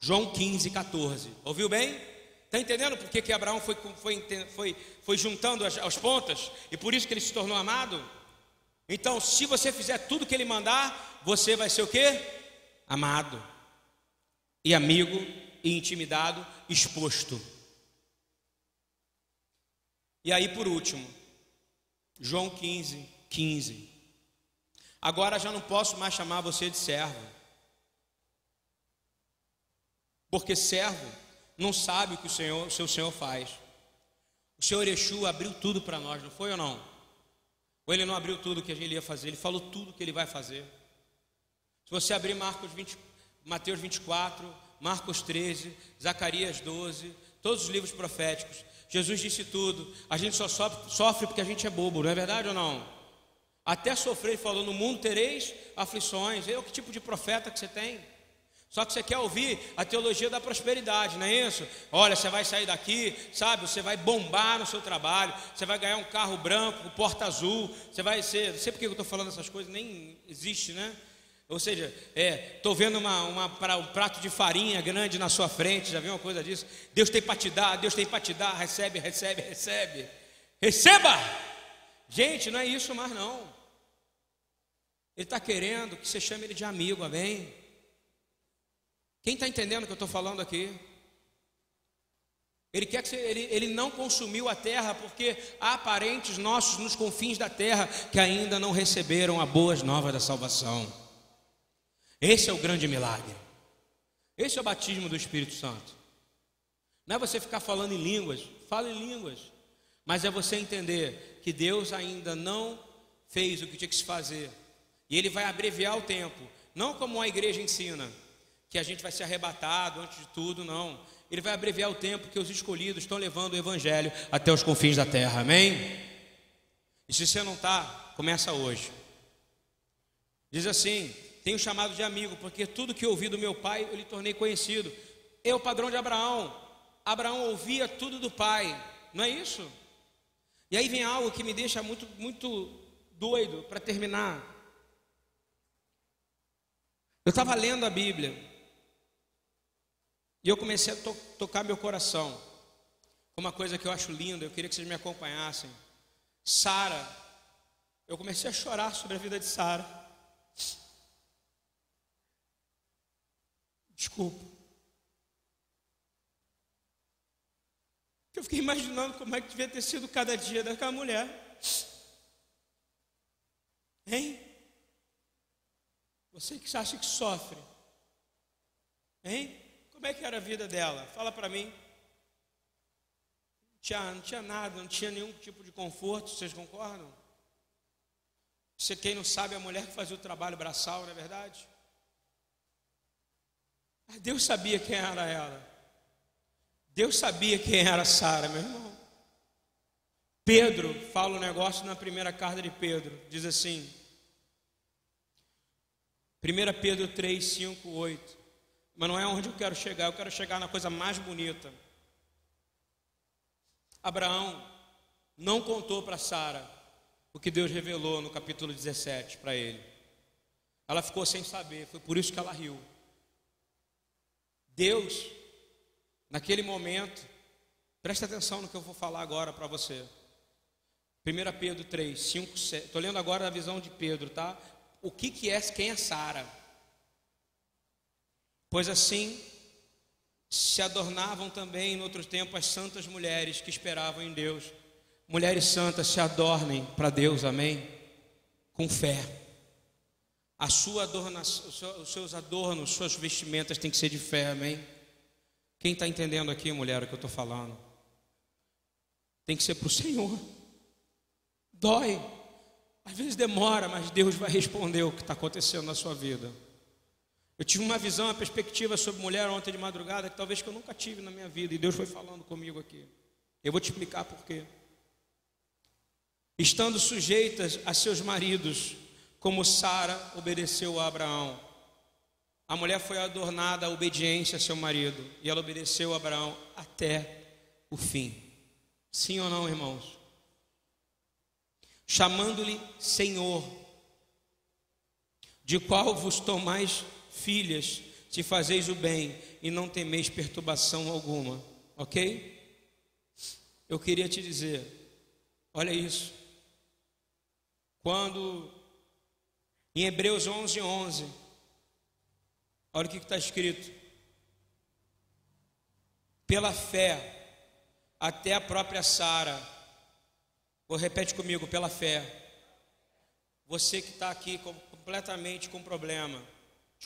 João 15, 14. Ouviu bem? Está entendendo por que, que Abraão foi, foi, foi, foi juntando as, as pontas e por isso que ele se tornou amado? Então, se você fizer tudo que ele mandar, você vai ser o que? Amado, e amigo, e intimidado, exposto. E aí, por último, João 15, 15. Agora já não posso mais chamar você de servo, porque servo não sabe o que o, Senhor, o seu Senhor faz. O Senhor Exu abriu tudo para nós, não foi ou não? Ou ele não abriu tudo que gente ia fazer, ele falou tudo que ele vai fazer. Se você abrir Marcos 20, Mateus 24, Marcos 13, Zacarias 12, todos os livros proféticos, Jesus disse tudo. A gente só sofre, porque a gente é bobo, não é verdade ou não? Até sofrer, ele falou: No mundo tereis aflições. Eu, que tipo de profeta que você tem? Só que você quer ouvir a teologia da prosperidade, não é isso? Olha, você vai sair daqui, sabe? Você vai bombar no seu trabalho, você vai ganhar um carro branco, porta azul, você vai ser. Não sei porque eu estou falando essas coisas, nem existe, né? Ou seja, estou é, vendo uma, uma, um prato de farinha grande na sua frente, já viu uma coisa disso? Deus tem para te dar, Deus tem para te dar, recebe, recebe, recebe. Receba! Gente, não é isso mais não. Ele está querendo que você chame ele de amigo, amém? Quem está entendendo o que eu estou falando aqui? Ele quer que você, ele, ele não consumiu a terra porque há parentes nossos nos confins da terra que ainda não receberam a boas novas da salvação. Esse é o grande milagre. Esse é o batismo do Espírito Santo. Não é você ficar falando em línguas, fala em línguas, mas é você entender que Deus ainda não fez o que tinha que se fazer. E ele vai abreviar o tempo, não como a igreja ensina, que a gente vai ser arrebatado antes de tudo, não. Ele vai abreviar o tempo que os escolhidos estão levando o Evangelho até os confins da terra, amém? E se você não está, começa hoje. Diz assim: tenho chamado de amigo, porque tudo que ouvi do meu pai eu lhe tornei conhecido. É o padrão de Abraão. Abraão ouvia tudo do pai, não é isso? E aí vem algo que me deixa muito, muito doido para terminar. Eu estava lendo a Bíblia e eu comecei a to tocar meu coração. Uma coisa que eu acho linda, eu queria que vocês me acompanhassem. Sara, eu comecei a chorar sobre a vida de Sara. Desculpa. Eu fiquei imaginando como é que devia ter sido cada dia daquela mulher. Hein? Você que acha que sofre. Hein? Como é que era a vida dela? Fala para mim. Tinha, não tinha nada, não tinha nenhum tipo de conforto, vocês concordam? Você, quem não sabe, a mulher que fazia o trabalho braçal, não é verdade? Deus sabia quem era ela. Deus sabia quem era Sara, meu irmão. Pedro fala um negócio na primeira carta de Pedro, diz assim: 1 Pedro 3, 5, 8. Mas não é onde eu quero chegar, eu quero chegar na coisa mais bonita. Abraão não contou para Sara o que Deus revelou no capítulo 17 para ele. Ela ficou sem saber, foi por isso que ela riu. Deus, naquele momento, presta atenção no que eu vou falar agora para você. 1 Pedro 3, 5, 7. Estou lendo agora a visão de Pedro, tá? O que, que é, quem é Sara? Pois assim se adornavam também, em outro tempo, as santas mulheres que esperavam em Deus. Mulheres santas se adornem para Deus, amém? Com fé. A sua adornação, os seus adornos, suas vestimentas têm que ser de fé, amém? Quem está entendendo aqui, mulher, o que eu estou falando? Tem que ser para o Senhor. Dói. Às vezes demora, mas Deus vai responder o que está acontecendo na sua vida. Eu tive uma visão, uma perspectiva sobre mulher ontem de madrugada que talvez que eu nunca tive na minha vida e Deus foi falando comigo aqui. Eu vou te explicar por quê. Estando sujeitas a seus maridos, como Sara obedeceu a Abraão. A mulher foi adornada à obediência a seu marido e ela obedeceu a Abraão até o fim. Sim ou não, irmãos? Chamando-lhe Senhor, de qual vos tomais filhas, se fazeis o bem e não temeis perturbação alguma. Ok? Eu queria te dizer, olha isso. Quando em Hebreus 11, 11, olha o que está escrito. Pela fé, até a própria Sara, vou repete comigo, pela fé. Você que está aqui completamente com problema,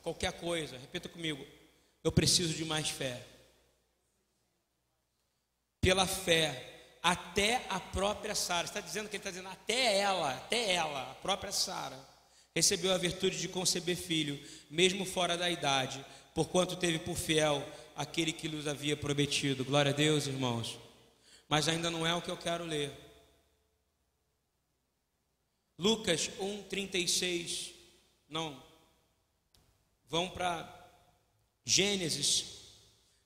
de qualquer coisa, repita comigo: eu preciso de mais fé. Pela fé, até a própria Sara, está dizendo que ele está dizendo, até ela, até ela, a própria Sara, recebeu a virtude de conceber filho, mesmo fora da idade, porquanto teve por fiel aquele que lhes havia prometido. Glória a Deus, irmãos. Mas ainda não é o que eu quero ler. Lucas 1:36. Não, Vão para Gênesis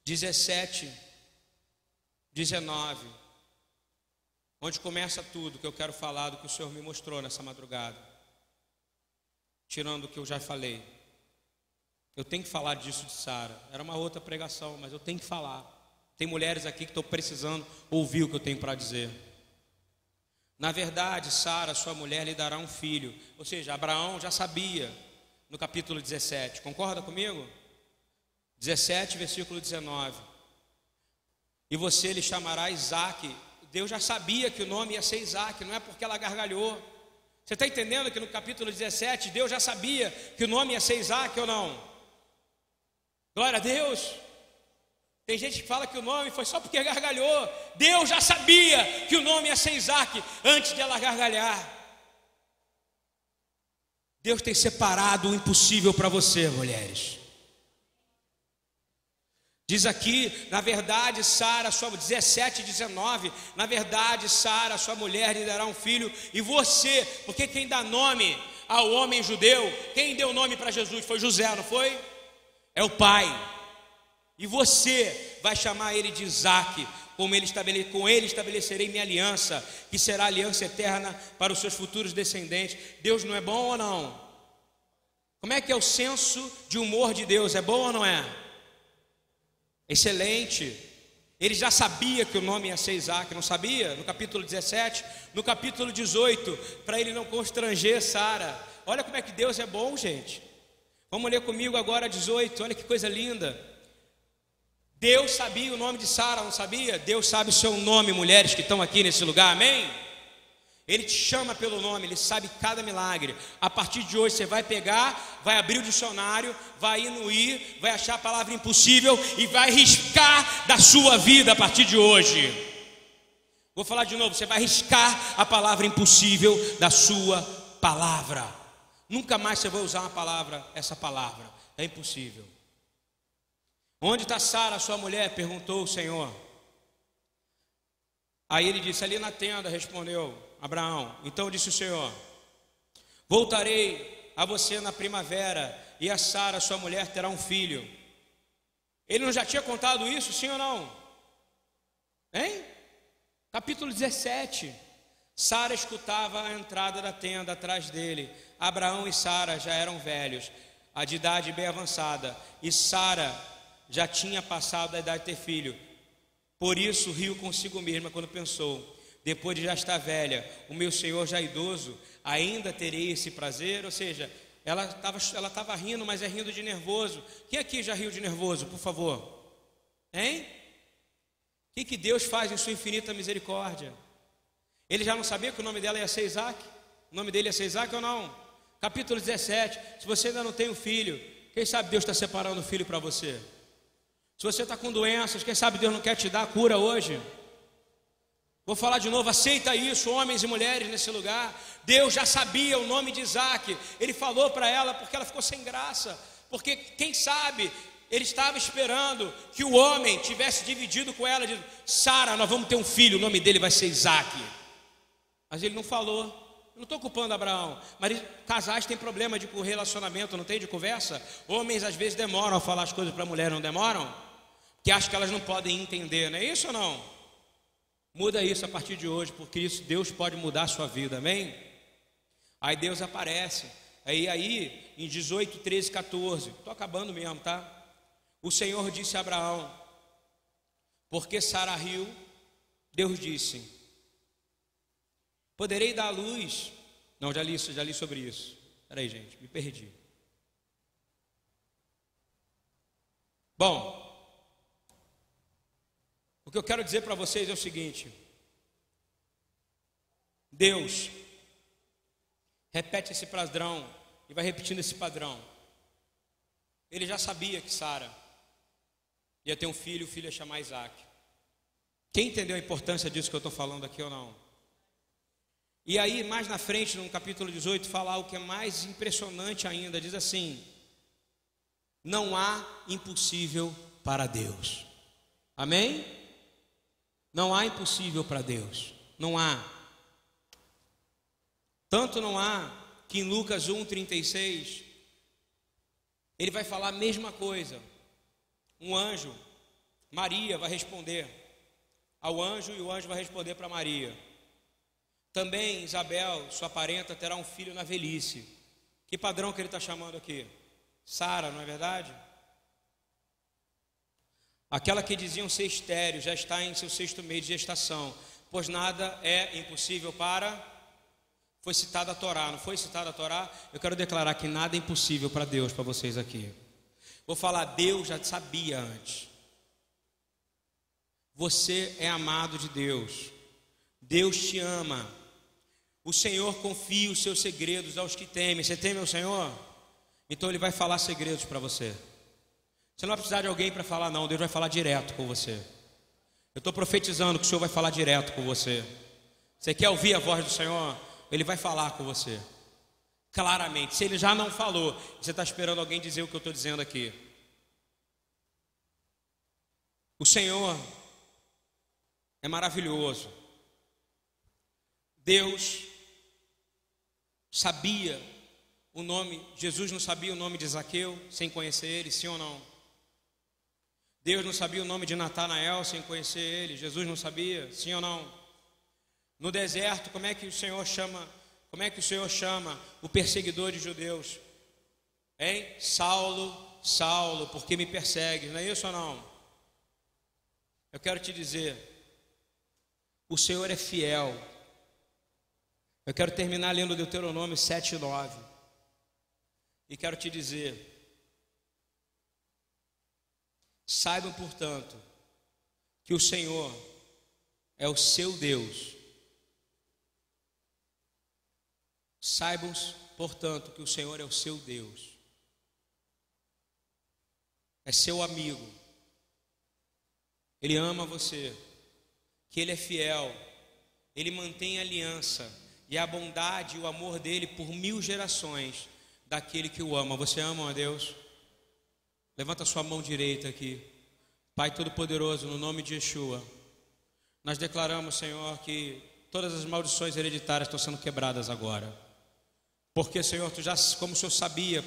17, 19, onde começa tudo que eu quero falar do que o Senhor me mostrou nessa madrugada, tirando o que eu já falei. Eu tenho que falar disso de Sara. Era uma outra pregação, mas eu tenho que falar. Tem mulheres aqui que estão precisando ouvir o que eu tenho para dizer. Na verdade, Sara, sua mulher, lhe dará um filho. Ou seja, Abraão já sabia no capítulo 17. Concorda comigo? 17, versículo 19. E você lhe chamará Isaac. Deus já sabia que o nome ia ser Isaac, não é porque ela gargalhou. Você está entendendo que no capítulo 17 Deus já sabia que o nome ia ser Isaac ou não? Glória a Deus. Tem gente que fala que o nome foi só porque gargalhou. Deus já sabia que o nome ia ser Isaac antes de ela gargalhar. Deus tem separado o impossível para você, mulheres. Diz aqui, na verdade, Sara, sua 17, 19, na verdade, Sara, sua mulher, lhe dará um filho, e você, porque quem dá nome ao homem judeu, quem deu nome para Jesus foi José, não foi? É o pai. E você vai chamar ele de Isaac, como ele estabele... com ele estabelecerei minha aliança, que será aliança eterna para os seus futuros descendentes. Deus não é bom ou não? Como é que é o senso de humor de Deus? É bom ou não é? Excelente. Ele já sabia que o nome ia ser Isaac, não sabia? No capítulo 17, no capítulo 18, para ele não constranger Sara. Olha como é que Deus é bom, gente. Vamos ler comigo agora 18, olha que coisa linda. Deus sabia o nome de Sara, não sabia? Deus sabe o seu nome, mulheres que estão aqui nesse lugar, amém? Ele te chama pelo nome, ele sabe cada milagre. A partir de hoje você vai pegar, vai abrir o dicionário, vai ir no i, vai achar a palavra impossível e vai riscar da sua vida a partir de hoje. Vou falar de novo, você vai riscar a palavra impossível da sua palavra. Nunca mais você vai usar uma palavra, essa palavra. É impossível. Onde está Sara, sua mulher? perguntou o Senhor. Aí ele disse: Ali na tenda, respondeu Abraão. Então disse o Senhor: Voltarei a você na primavera, e a Sara, sua mulher, terá um filho. Ele não já tinha contado isso, sim ou não? Hein? Capítulo 17. Sara escutava a entrada da tenda atrás dele. Abraão e Sara já eram velhos, a de idade bem avançada, e Sara já tinha passado da idade de ter filho. Por isso riu consigo mesma quando pensou: depois de já estar velha, o meu senhor já idoso, ainda terei esse prazer? Ou seja, ela estava ela tava rindo, mas é rindo de nervoso. Quem aqui já riu de nervoso, por favor? Hein? O que, que Deus faz em sua infinita misericórdia? Ele já não sabia que o nome dela ia ser Isaac? O nome dele ia ser Isaac ou não? Capítulo 17. Se você ainda não tem um filho, quem sabe Deus está separando o filho para você? Se você está com doenças, quem sabe Deus não quer te dar cura hoje? Vou falar de novo, aceita isso, homens e mulheres nesse lugar. Deus já sabia o nome de Isaac, ele falou para ela porque ela ficou sem graça. Porque quem sabe ele estava esperando que o homem tivesse dividido com ela, de Sara, nós vamos ter um filho, o nome dele vai ser Isaac. Mas ele não falou. Eu não estou culpando Abraão, mas casais têm problema de relacionamento, não tem de conversa? Homens às vezes demoram a falar as coisas para a mulher, não demoram? Que acham que elas não podem entender, não é isso ou não? Muda isso a partir de hoje, porque isso Deus pode mudar a sua vida, amém? Aí Deus aparece. Aí, aí, em 18, 13, 14, estou acabando mesmo, tá? O Senhor disse a Abraão, porque Sara riu, Deus disse: Poderei dar luz. Não, já li, já li sobre isso. Peraí, gente, me perdi. Bom, que eu quero dizer para vocês é o seguinte: Deus repete esse padrão e vai repetindo esse padrão. Ele já sabia que Sara ia ter um filho, o filho ia chamar Isaac. Quem entendeu a importância disso que eu estou falando aqui ou não? E aí, mais na frente, no capítulo 18, fala algo que é mais impressionante ainda: diz assim: Não há impossível para Deus. Amém? Não há impossível para Deus. Não há. Tanto não há que em Lucas 1,36 ele vai falar a mesma coisa. Um anjo, Maria vai responder ao anjo e o anjo vai responder para Maria. Também Isabel, sua parenta, terá um filho na velhice. Que padrão que ele está chamando aqui? Sara, não é verdade? Aquela que diziam ser estéreo já está em seu sexto mês de gestação, pois nada é impossível para. Foi citada a Torá, não foi citada a Torá? Eu quero declarar que nada é impossível para Deus, para vocês aqui. Vou falar, Deus já sabia antes. Você é amado de Deus. Deus te ama. O Senhor confia os seus segredos aos que temem. Você teme ao Senhor? Então Ele vai falar segredos para você. Você não vai precisar de alguém para falar, não. Deus vai falar direto com você. Eu estou profetizando que o Senhor vai falar direto com você. Você quer ouvir a voz do Senhor? Ele vai falar com você. Claramente. Se Ele já não falou, você está esperando alguém dizer o que eu estou dizendo aqui. O Senhor é maravilhoso. Deus sabia o nome, Jesus não sabia o nome de Zaqueu sem conhecer ele, sim ou não? Deus não sabia o nome de Natanael sem conhecer ele, Jesus não sabia, sim ou não? No deserto, como é que o Senhor chama, como é que o Senhor chama o perseguidor de judeus? Hein? Saulo, Saulo, porque me persegue, não é isso ou não? Eu quero te dizer, o Senhor é fiel eu quero terminar lendo Deuteronômio 7 e 9. E quero te dizer: saibam, portanto, que o Senhor é o seu Deus. Saibam, portanto, que o Senhor é o seu Deus. É seu amigo. Ele ama você. Que ele é fiel. Ele mantém aliança e a bondade e o amor dele por mil gerações daquele que o ama. Você ama a Deus? Levanta sua mão direita aqui. Pai Todo-Poderoso, no nome de Yeshua, nós declaramos, Senhor, que todas as maldições hereditárias estão sendo quebradas agora. Porque, Senhor, tu já, como o Senhor sabia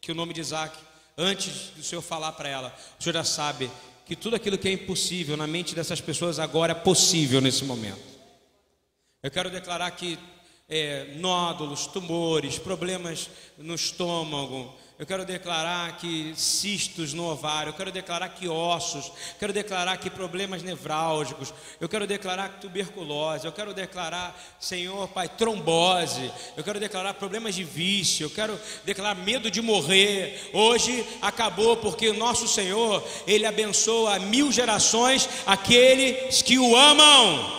que o nome de Isaac, antes do Senhor falar para ela, o Senhor já sabe que tudo aquilo que é impossível na mente dessas pessoas agora é possível nesse momento. Eu quero declarar que é, nódulos, tumores, problemas no estômago, eu quero declarar que cistos no ovário, eu quero declarar que ossos, quero declarar que problemas nevrálgicos, eu quero declarar que tuberculose, eu quero declarar, Senhor Pai, trombose, eu quero declarar problemas de vício, eu quero declarar medo de morrer. Hoje acabou porque o nosso Senhor, Ele abençoa mil gerações aqueles que o amam.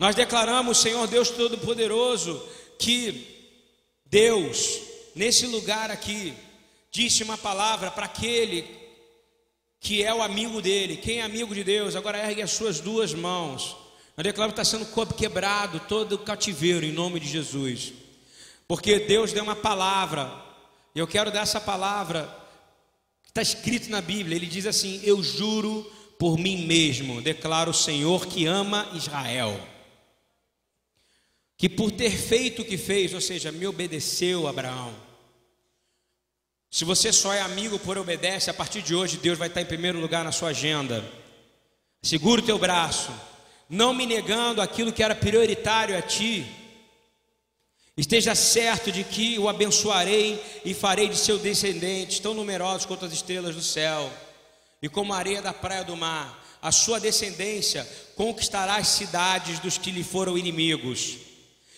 Nós declaramos, Senhor Deus Todo-Poderoso, que Deus, nesse lugar aqui, disse uma palavra para aquele que é o amigo dele. Quem é amigo de Deus, agora ergue as suas duas mãos. Eu declaro que está sendo quebrado todo o cativeiro em nome de Jesus. Porque Deus deu uma palavra. Eu quero dar essa palavra que está escrito na Bíblia. Ele diz assim: Eu juro por mim mesmo, declaro o Senhor que ama Israel. Que por ter feito o que fez, ou seja, me obedeceu Abraão se você só é amigo por obedece, a partir de hoje Deus vai estar em primeiro lugar na sua agenda. Segura o teu braço, não me negando aquilo que era prioritário a ti. Esteja certo de que o abençoarei e farei de seu descendente, tão numerosos quanto as estrelas do céu, e como a areia da praia do mar. A sua descendência conquistará as cidades dos que lhe foram inimigos,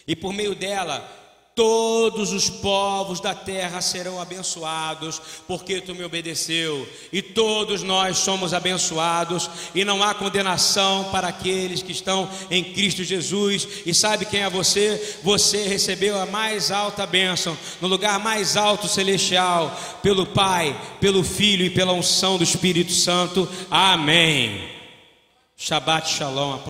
e por meio dela Todos os povos da terra serão abençoados, porque tu me obedeceu, e todos nós somos abençoados, e não há condenação para aqueles que estão em Cristo Jesus. E sabe quem é você? Você recebeu a mais alta bênção, no lugar mais alto celestial, pelo Pai, pelo Filho e pela unção do Espírito Santo. Amém. Shabbat Shalom.